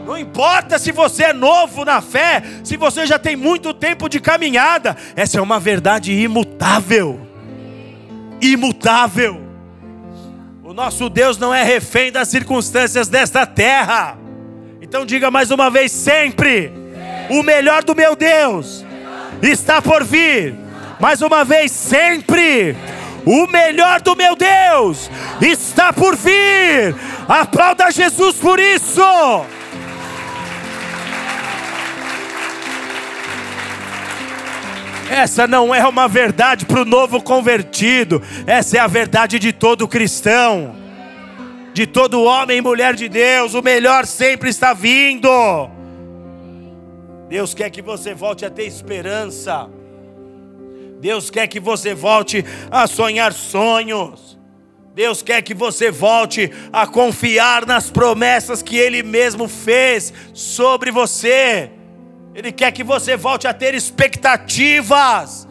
Não importa se você é novo na fé, se você já tem muito tempo de caminhada, essa é uma verdade imutável. Imutável. O nosso Deus não é refém das circunstâncias desta terra. Então diga mais uma vez: sempre, o melhor do meu Deus está por vir mais uma vez, sempre. O melhor do meu Deus está por vir. Aplauda Jesus por isso. Essa não é uma verdade para o novo convertido, essa é a verdade de todo cristão, de todo homem e mulher de Deus. O melhor sempre está vindo. Deus quer que você volte a ter esperança. Deus quer que você volte a sonhar sonhos. Deus quer que você volte a confiar nas promessas que Ele mesmo fez sobre você. Ele quer que você volte a ter expectativas,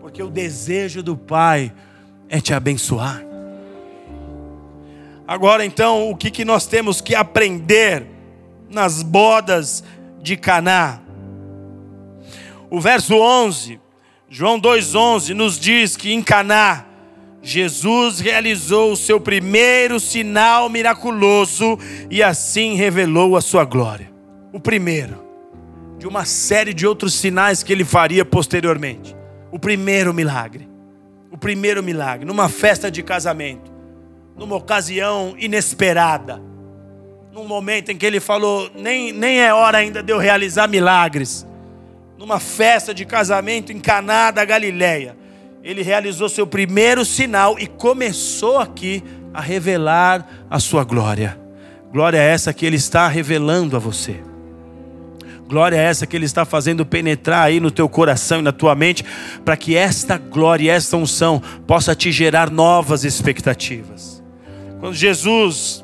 porque o desejo do Pai é te abençoar. Agora então, o que, que nós temos que aprender nas bodas de Caná? O verso 11 João 2,11 nos diz que em Caná, Jesus realizou o seu primeiro sinal miraculoso e assim revelou a sua glória. O primeiro de uma série de outros sinais que ele faria posteriormente. O primeiro milagre. O primeiro milagre, numa festa de casamento, numa ocasião inesperada, num momento em que ele falou: nem, nem é hora ainda de eu realizar milagres. Numa festa de casamento em Caná da Galileia ele realizou seu primeiro sinal e começou aqui a revelar a sua glória. Glória é essa que ele está revelando a você. Glória é essa que ele está fazendo penetrar aí no teu coração e na tua mente, para que esta glória esta unção possa te gerar novas expectativas. Quando Jesus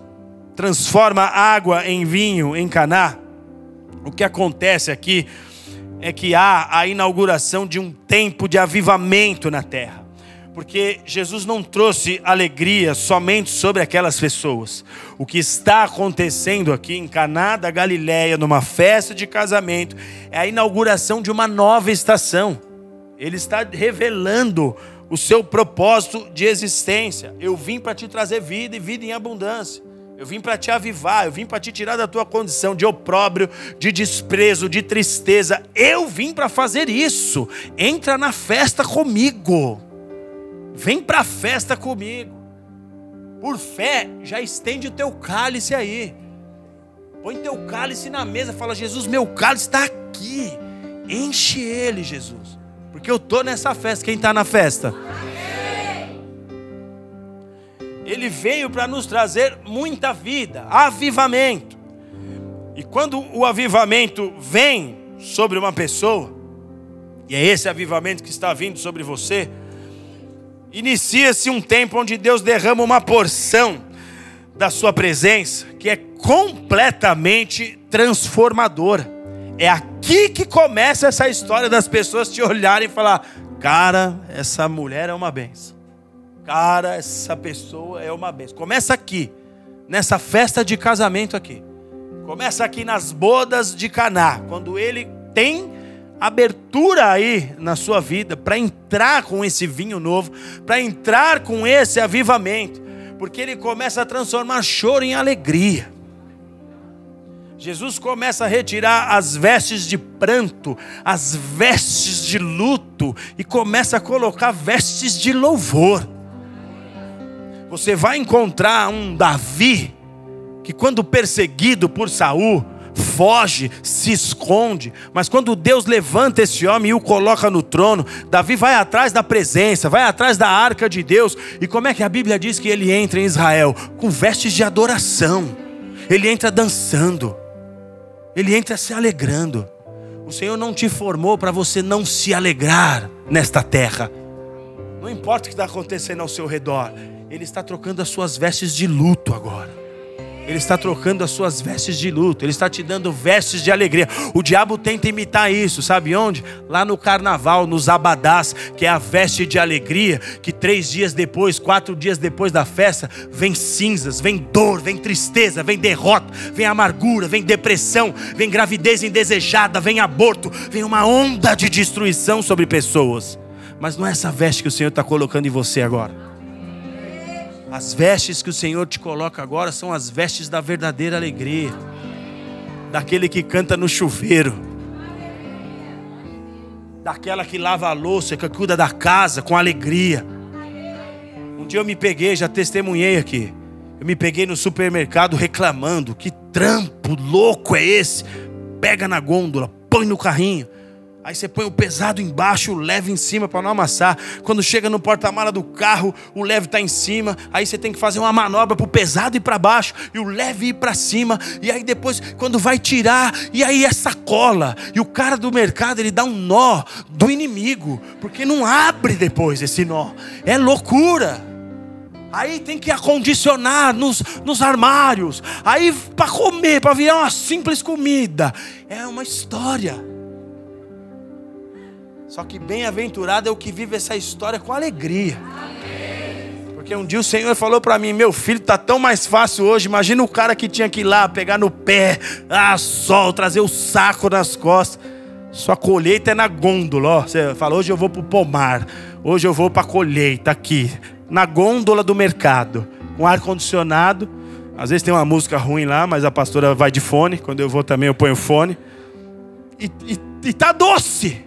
transforma água em vinho em Caná, o que acontece aqui é que há a inauguração de um tempo de avivamento na terra. Porque Jesus não trouxe alegria somente sobre aquelas pessoas. O que está acontecendo aqui em Caná da Galileia, numa festa de casamento, é a inauguração de uma nova estação. Ele está revelando o seu propósito de existência. Eu vim para te trazer vida e vida em abundância. Eu vim para te avivar, eu vim para te tirar da tua condição de opróbrio, de desprezo, de tristeza. Eu vim para fazer isso. Entra na festa comigo. Vem para a festa comigo. Por fé, já estende o teu cálice aí. Põe teu cálice na mesa, fala: Jesus, meu cálice está aqui. Enche ele, Jesus. Porque eu estou nessa festa. Quem está na festa? Ele veio para nos trazer muita vida, avivamento. E quando o avivamento vem sobre uma pessoa, e é esse avivamento que está vindo sobre você, inicia-se um tempo onde Deus derrama uma porção da sua presença que é completamente transformadora. É aqui que começa essa história das pessoas te olharem e falar: "Cara, essa mulher é uma benção". Cara, essa pessoa é uma bênção. Começa aqui, nessa festa de casamento aqui. Começa aqui nas bodas de Caná, quando ele tem abertura aí na sua vida para entrar com esse vinho novo, para entrar com esse avivamento, porque ele começa a transformar choro em alegria. Jesus começa a retirar as vestes de pranto, as vestes de luto e começa a colocar vestes de louvor. Você vai encontrar um Davi que quando perseguido por Saul, foge, se esconde, mas quando Deus levanta esse homem e o coloca no trono, Davi vai atrás da presença, vai atrás da arca de Deus. E como é que a Bíblia diz que ele entra em Israel? Com vestes de adoração. Ele entra dançando. Ele entra se alegrando. O Senhor não te formou para você não se alegrar nesta terra. Não importa o que está acontecendo ao seu redor. Ele está trocando as suas vestes de luto agora. Ele está trocando as suas vestes de luto, ele está te dando vestes de alegria. O diabo tenta imitar isso, sabe onde? Lá no carnaval, nos abadás, que é a veste de alegria, que três dias depois, quatro dias depois da festa, vem cinzas, vem dor, vem tristeza, vem derrota, vem amargura, vem depressão, vem gravidez indesejada, vem aborto, vem uma onda de destruição sobre pessoas. Mas não é essa veste que o Senhor está colocando em você agora. As vestes que o Senhor te coloca agora são as vestes da verdadeira alegria, daquele que canta no chuveiro, daquela que lava a louça, que cuida da casa com alegria. Um dia eu me peguei, já testemunhei aqui. Eu me peguei no supermercado reclamando: que trampo louco é esse? Pega na gôndola, põe no carrinho. Aí você põe o pesado embaixo, o leve em cima para não amassar. Quando chega no porta-mala do carro, o leve está em cima. Aí você tem que fazer uma manobra para o pesado ir para baixo e o leve ir para cima. E aí depois, quando vai tirar, e aí é sacola. E o cara do mercado ele dá um nó do inimigo, porque não abre depois esse nó. É loucura. Aí tem que acondicionar nos, nos armários. Aí para comer, para virar uma simples comida. É uma história. Só que bem-aventurado é o que vive essa história com alegria. Porque um dia o Senhor falou para mim: Meu filho, tá tão mais fácil hoje. Imagina o cara que tinha que ir lá pegar no pé, ah, sol, trazer o saco nas costas. Sua colheita é na gôndola. Ó. Você fala: Hoje eu vou para o pomar. Hoje eu vou para a colheita aqui. na gôndola do mercado, com ar condicionado. Às vezes tem uma música ruim lá, mas a pastora vai de fone. Quando eu vou também eu ponho fone. E, e, e tá doce.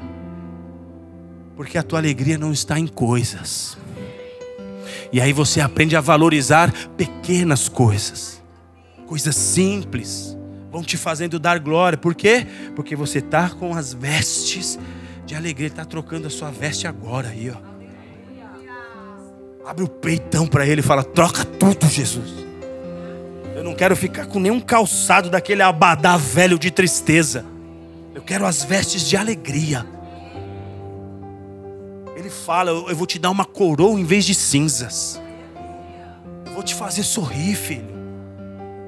Porque a tua alegria não está em coisas. E aí você aprende a valorizar pequenas coisas, coisas simples, vão te fazendo dar glória. Por quê? Porque você está com as vestes de alegria, está trocando a sua veste agora aí, ó. Abre o peitão para ele e fala: troca tudo, Jesus. Eu não quero ficar com nenhum calçado daquele abadá velho de tristeza. Eu quero as vestes de alegria. Fala: Eu vou te dar uma coroa em vez de cinzas. Eu vou te fazer sorrir, filho.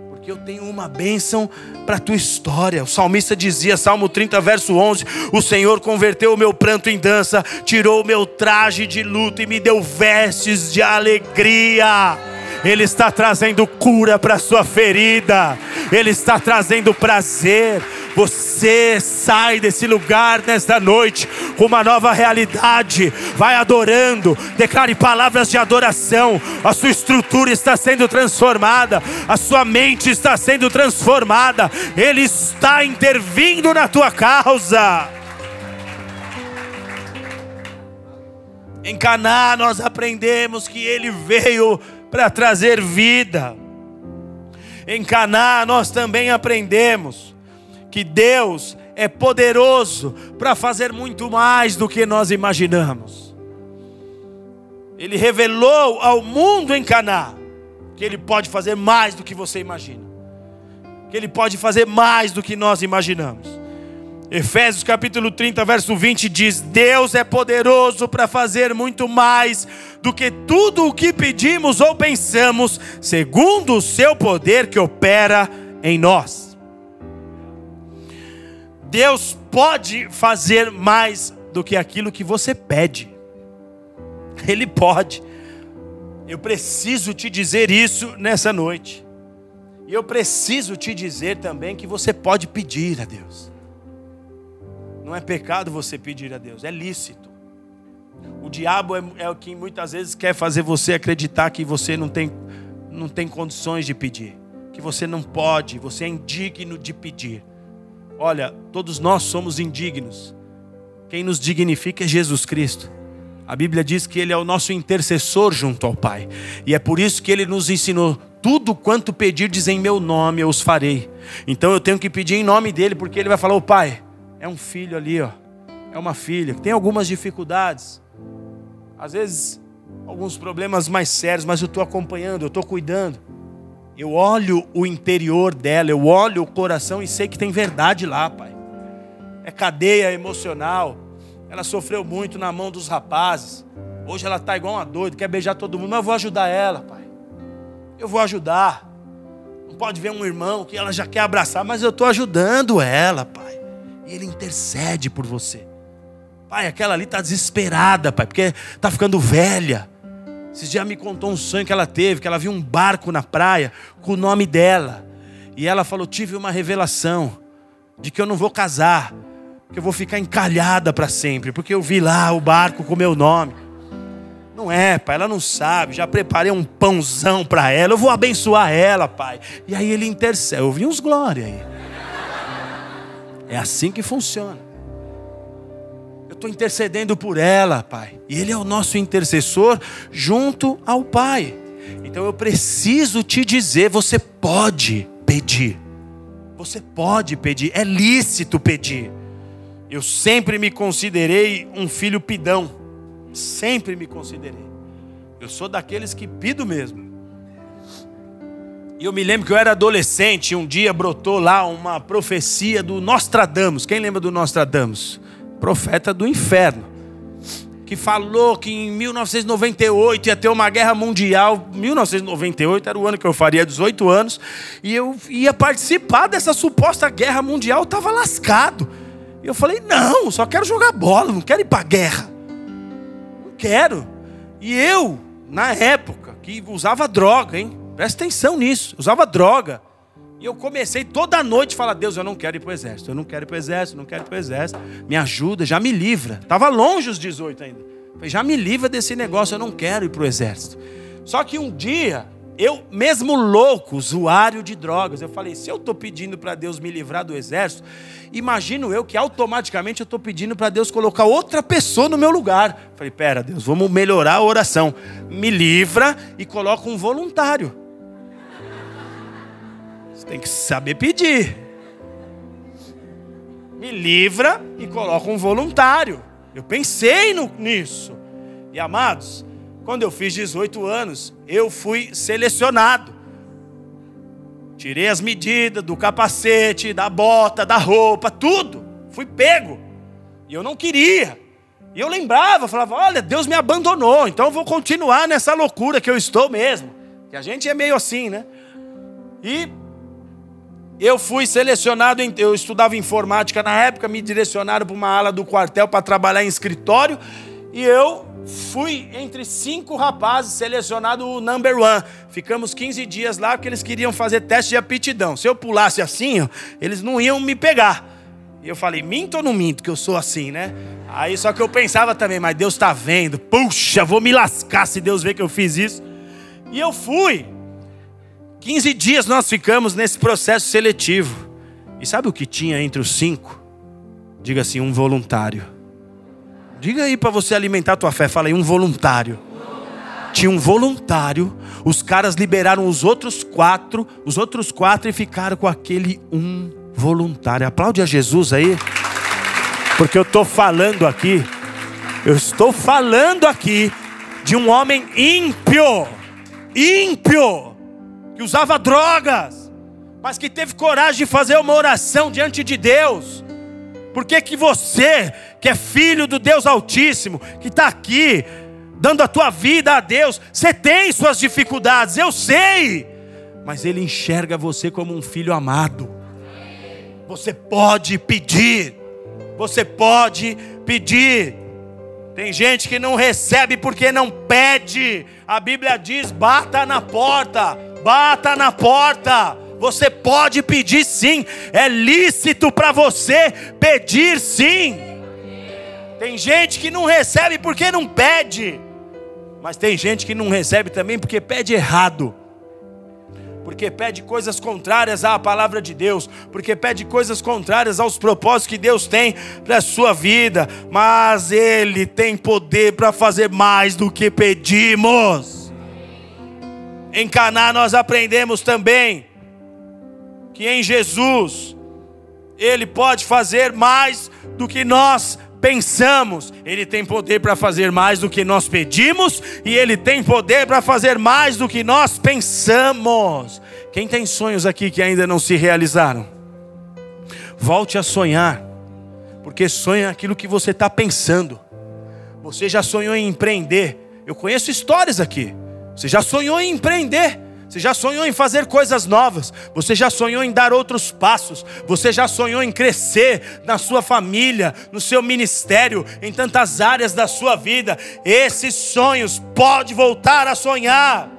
Porque eu tenho uma bênção para a tua história. O salmista dizia, Salmo 30, verso 11: O Senhor converteu o meu pranto em dança, tirou o meu traje de luto e me deu vestes de alegria. Ele está trazendo cura para sua ferida, Ele está trazendo prazer. Você sai desse lugar nesta noite com uma nova realidade. Vai adorando, declare palavras de adoração. A sua estrutura está sendo transformada, a sua mente está sendo transformada. Ele está intervindo na tua causa. Em Caná nós aprendemos que ele veio para trazer vida. Em Caná nós também aprendemos que Deus é poderoso para fazer muito mais do que nós imaginamos. Ele revelou ao mundo em Caná que ele pode fazer mais do que você imagina. Que ele pode fazer mais do que nós imaginamos. Efésios capítulo 30, verso 20 diz: Deus é poderoso para fazer muito mais do que tudo o que pedimos ou pensamos, segundo o seu poder que opera em nós. Deus pode fazer mais do que aquilo que você pede. Ele pode. Eu preciso te dizer isso nessa noite. E eu preciso te dizer também que você pode pedir a Deus. Não é pecado você pedir a Deus, é lícito. O diabo é, é o que muitas vezes quer fazer você acreditar que você não tem, não tem condições de pedir, que você não pode, você é indigno de pedir. Olha, todos nós somos indignos. Quem nos dignifica é Jesus Cristo. A Bíblia diz que Ele é o nosso intercessor junto ao Pai. E é por isso que Ele nos ensinou: tudo quanto pedirdes em meu nome, eu os farei. Então eu tenho que pedir em nome dele, porque Ele vai falar: o Pai, é um filho ali, ó. É uma filha que tem algumas dificuldades. Às vezes, alguns problemas mais sérios, mas eu estou acompanhando, eu estou cuidando. Eu olho o interior dela, eu olho o coração e sei que tem verdade lá, pai. É cadeia emocional. Ela sofreu muito na mão dos rapazes. Hoje ela está igual uma doida, quer beijar todo mundo, mas eu vou ajudar ela, pai. Eu vou ajudar. Não pode ver um irmão que ela já quer abraçar, mas eu estou ajudando ela, pai. Ele intercede por você. Pai, aquela ali está desesperada, pai, porque está ficando velha. Esses dias me contou um sonho que ela teve, que ela viu um barco na praia com o nome dela. E ela falou: Tive uma revelação de que eu não vou casar, que eu vou ficar encalhada para sempre, porque eu vi lá o barco com o meu nome. Não é, pai, ela não sabe. Já preparei um pãozão para ela, eu vou abençoar ela, pai. E aí ele intercede. Eu vi uns glória aí. É assim que funciona estou intercedendo por ela, Pai. E Ele é o nosso intercessor junto ao Pai. Então eu preciso te dizer: você pode pedir. Você pode pedir, é lícito pedir. Eu sempre me considerei um filho pidão. Sempre me considerei. Eu sou daqueles que pido mesmo. E eu me lembro que eu era adolescente, um dia brotou lá uma profecia do Nostradamus. Quem lembra do Nostradamus? profeta do inferno, que falou que em 1998 ia ter uma guerra mundial. 1998 era o ano que eu faria 18 anos, e eu ia participar dessa suposta guerra mundial, estava lascado. E eu falei: não, só quero jogar bola, não quero ir para guerra. Não quero. E eu, na época, que usava droga, hein? Presta atenção nisso, usava droga. E eu comecei toda noite a falar: Deus, eu não quero ir para o exército, eu não quero ir para o exército, eu não quero ir para o exército. Me ajuda, já me livra. Estava longe os 18 ainda. Falei, já me livra desse negócio, eu não quero ir para o exército. Só que um dia, eu, mesmo louco, usuário de drogas, eu falei: se eu estou pedindo para Deus me livrar do exército, imagino eu que automaticamente eu estou pedindo para Deus colocar outra pessoa no meu lugar. Falei: pera, Deus, vamos melhorar a oração. Me livra e coloca um voluntário. Você tem que saber pedir. Me livra e coloca um voluntário. Eu pensei no, nisso. E amados, quando eu fiz 18 anos, eu fui selecionado. Tirei as medidas do capacete, da bota, da roupa, tudo. Fui pego. E eu não queria. E eu lembrava, falava: olha, Deus me abandonou, então eu vou continuar nessa loucura que eu estou mesmo. Que a gente é meio assim, né? E eu fui selecionado, eu estudava informática na época, me direcionaram para uma ala do quartel para trabalhar em escritório. E eu fui entre cinco rapazes selecionado o number one. Ficamos 15 dias lá porque eles queriam fazer teste de aptidão. Se eu pulasse assim, eles não iam me pegar. E eu falei, minto ou não minto que eu sou assim, né? Aí só que eu pensava também, mas Deus está vendo. Puxa, vou me lascar se Deus ver que eu fiz isso. E eu fui. 15 dias nós ficamos nesse processo seletivo. E sabe o que tinha entre os cinco? Diga assim, um voluntário. Diga aí para você alimentar a tua fé. Fala aí, um voluntário. Tinha um voluntário. Os caras liberaram os outros quatro, os outros quatro e ficaram com aquele um voluntário. Aplaude a Jesus aí. Porque eu estou falando aqui, eu estou falando aqui de um homem ímpio, ímpio, que usava drogas, mas que teve coragem de fazer uma oração diante de Deus por que, que você, que é filho do Deus Altíssimo, que está aqui, dando a tua vida a Deus, você tem suas dificuldades, eu sei, mas Ele enxerga você como um filho amado. Você pode pedir, você pode pedir. Tem gente que não recebe porque não pede. A Bíblia diz: bata na porta, bata na porta. Você pode pedir sim, é lícito para você pedir sim. Tem gente que não recebe porque não pede, mas tem gente que não recebe também porque pede errado porque pede coisas contrárias à palavra de Deus, porque pede coisas contrárias aos propósitos que Deus tem para a sua vida, mas Ele tem poder para fazer mais do que pedimos. Em Caná nós aprendemos também que em Jesus Ele pode fazer mais do que nós pensamos. Ele tem poder para fazer mais do que nós pedimos e Ele tem poder para fazer mais do que nós pensamos. Quem tem sonhos aqui que ainda não se realizaram? Volte a sonhar, porque sonha aquilo que você está pensando. Você já sonhou em empreender? Eu conheço histórias aqui. Você já sonhou em empreender? Você já sonhou em fazer coisas novas, você já sonhou em dar outros passos, você já sonhou em crescer na sua família, no seu ministério, em tantas áreas da sua vida. Esses sonhos pode voltar a sonhar.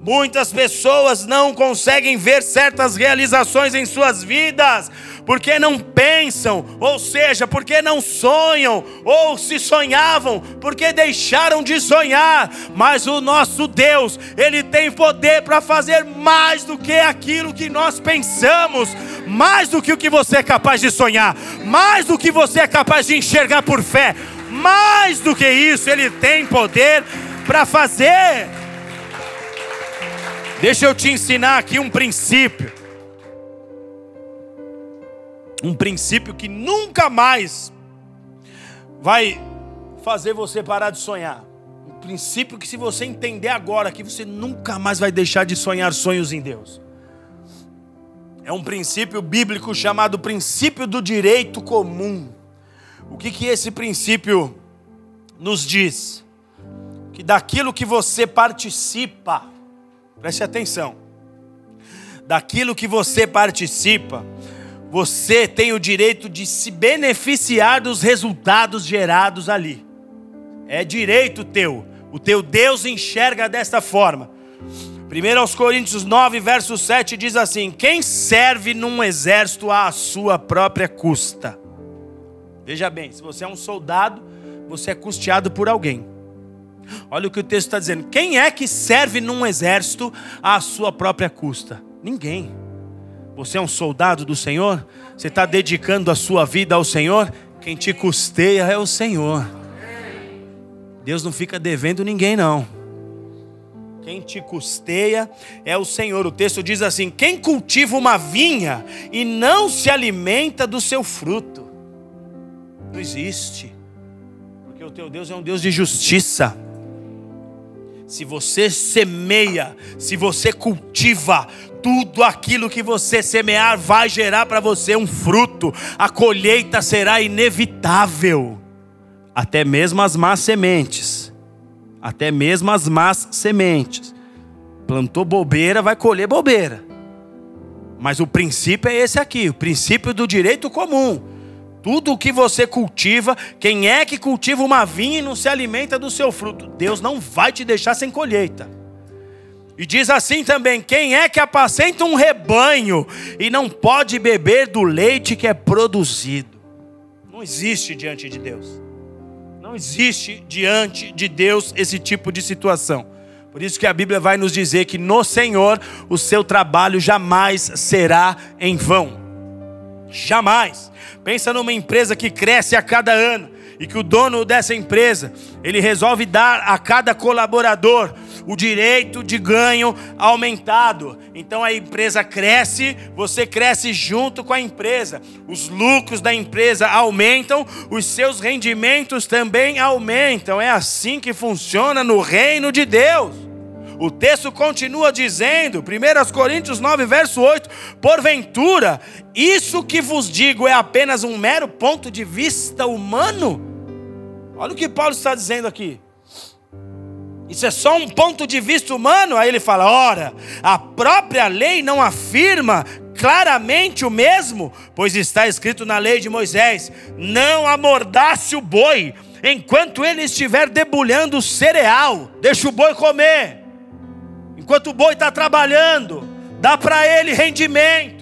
Muitas pessoas não conseguem ver certas realizações em suas vidas porque não pensam, ou seja, porque não sonham, ou se sonhavam, porque deixaram de sonhar. Mas o nosso Deus, Ele tem poder para fazer mais do que aquilo que nós pensamos, mais do que o que você é capaz de sonhar, mais do que você é capaz de enxergar por fé, mais do que isso, Ele tem poder para fazer. Deixa eu te ensinar aqui um princípio um princípio que nunca mais vai fazer você parar de sonhar. Um princípio que, se você entender agora, que você nunca mais vai deixar de sonhar sonhos em Deus. É um princípio bíblico chamado princípio do direito comum. O que, que esse princípio nos diz? Que daquilo que você participa, preste atenção, daquilo que você participa, você tem o direito de se beneficiar dos resultados gerados ali. É direito teu. O teu Deus enxerga desta forma. 1 aos Coríntios 9, verso 7 diz assim: Quem serve num exército à sua própria custa. Veja bem, se você é um soldado, você é custeado por alguém. Olha o que o texto está dizendo. Quem é que serve num exército à sua própria custa? Ninguém. Você é um soldado do Senhor? Você está dedicando a sua vida ao Senhor? Quem te custeia é o Senhor. Deus não fica devendo ninguém, não. Quem te custeia é o Senhor. O texto diz assim: quem cultiva uma vinha e não se alimenta do seu fruto, não existe, porque o teu Deus é um Deus de justiça. Se você semeia, se você cultiva, tudo aquilo que você semear vai gerar para você um fruto, a colheita será inevitável, até mesmo as más sementes, até mesmo as más sementes. Plantou bobeira, vai colher bobeira. Mas o princípio é esse aqui, o princípio do direito comum. Tudo o que você cultiva, quem é que cultiva uma vinha e não se alimenta do seu fruto? Deus não vai te deixar sem colheita. E diz assim também: quem é que apacenta um rebanho e não pode beber do leite que é produzido? Não existe diante de Deus. Não existe diante de Deus esse tipo de situação. Por isso que a Bíblia vai nos dizer que no Senhor o seu trabalho jamais será em vão. Jamais. Pensa numa empresa que cresce a cada ano e que o dono dessa empresa, ele resolve dar a cada colaborador o direito de ganho aumentado. Então a empresa cresce, você cresce junto com a empresa. Os lucros da empresa aumentam, os seus rendimentos também aumentam. É assim que funciona no reino de Deus. O texto continua dizendo, 1 Coríntios 9, verso 8: Porventura, isso que vos digo é apenas um mero ponto de vista humano? Olha o que Paulo está dizendo aqui. Isso é só um ponto de vista humano? Aí ele fala: ora, a própria lei não afirma claramente o mesmo, pois está escrito na lei de Moisés: não amordace o boi enquanto ele estiver debulhando o cereal, deixa o boi comer. Enquanto o boi está trabalhando, dá para ele rendimento,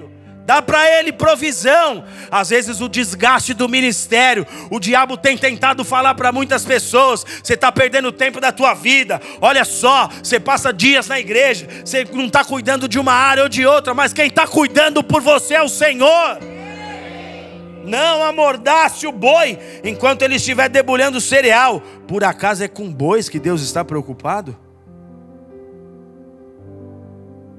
dá para ele provisão. Às vezes o desgaste do ministério, o diabo tem tentado falar para muitas pessoas: você está perdendo tempo da tua vida. Olha só, você passa dias na igreja, você não está cuidando de uma área ou de outra, mas quem está cuidando por você é o Senhor. Não amordace o boi enquanto ele estiver debulhando cereal. Por acaso é com bois que Deus está preocupado?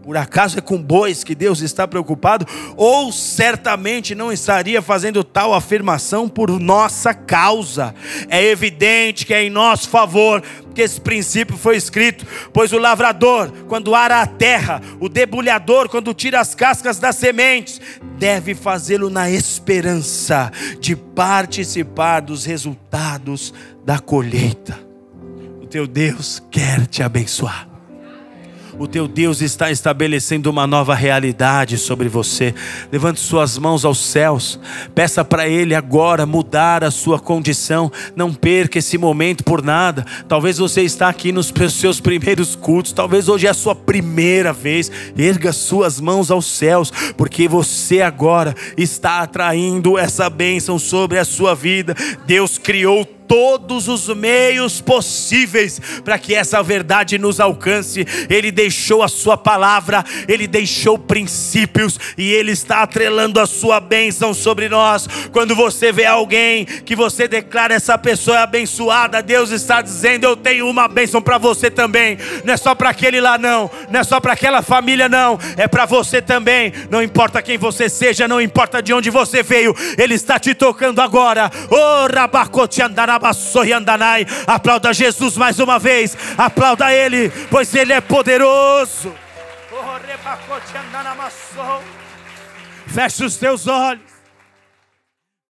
Por acaso é com bois que Deus está preocupado? Ou certamente não estaria fazendo tal afirmação por nossa causa? É evidente que é em nosso favor que esse princípio foi escrito, pois o lavrador, quando ara a terra, o debulhador, quando tira as cascas das sementes, deve fazê-lo na esperança de participar dos resultados da colheita. O teu Deus quer te abençoar. O teu Deus está estabelecendo uma nova realidade sobre você. Levante suas mãos aos céus. Peça para Ele agora mudar a sua condição. Não perca esse momento por nada. Talvez você está aqui nos seus primeiros cultos. Talvez hoje é a sua primeira vez. Erga suas mãos aos céus, porque você agora está atraindo essa bênção sobre a sua vida. Deus criou todos os meios possíveis para que essa verdade nos alcance. Ele deixou a sua palavra, ele deixou princípios e ele está atrelando a sua bênção sobre nós. Quando você vê alguém que você declara essa pessoa é abençoada, Deus está dizendo: Eu tenho uma bênção para você também. Não é só para aquele lá, não, não é só para aquela família, não, é para você também. Não importa quem você seja, não importa de onde você veio, Ele está te tocando agora. Oh, rabacote andará Aplauda Jesus mais uma vez. Aplauda Ele, pois Ele é poderoso. Feche os teus olhos.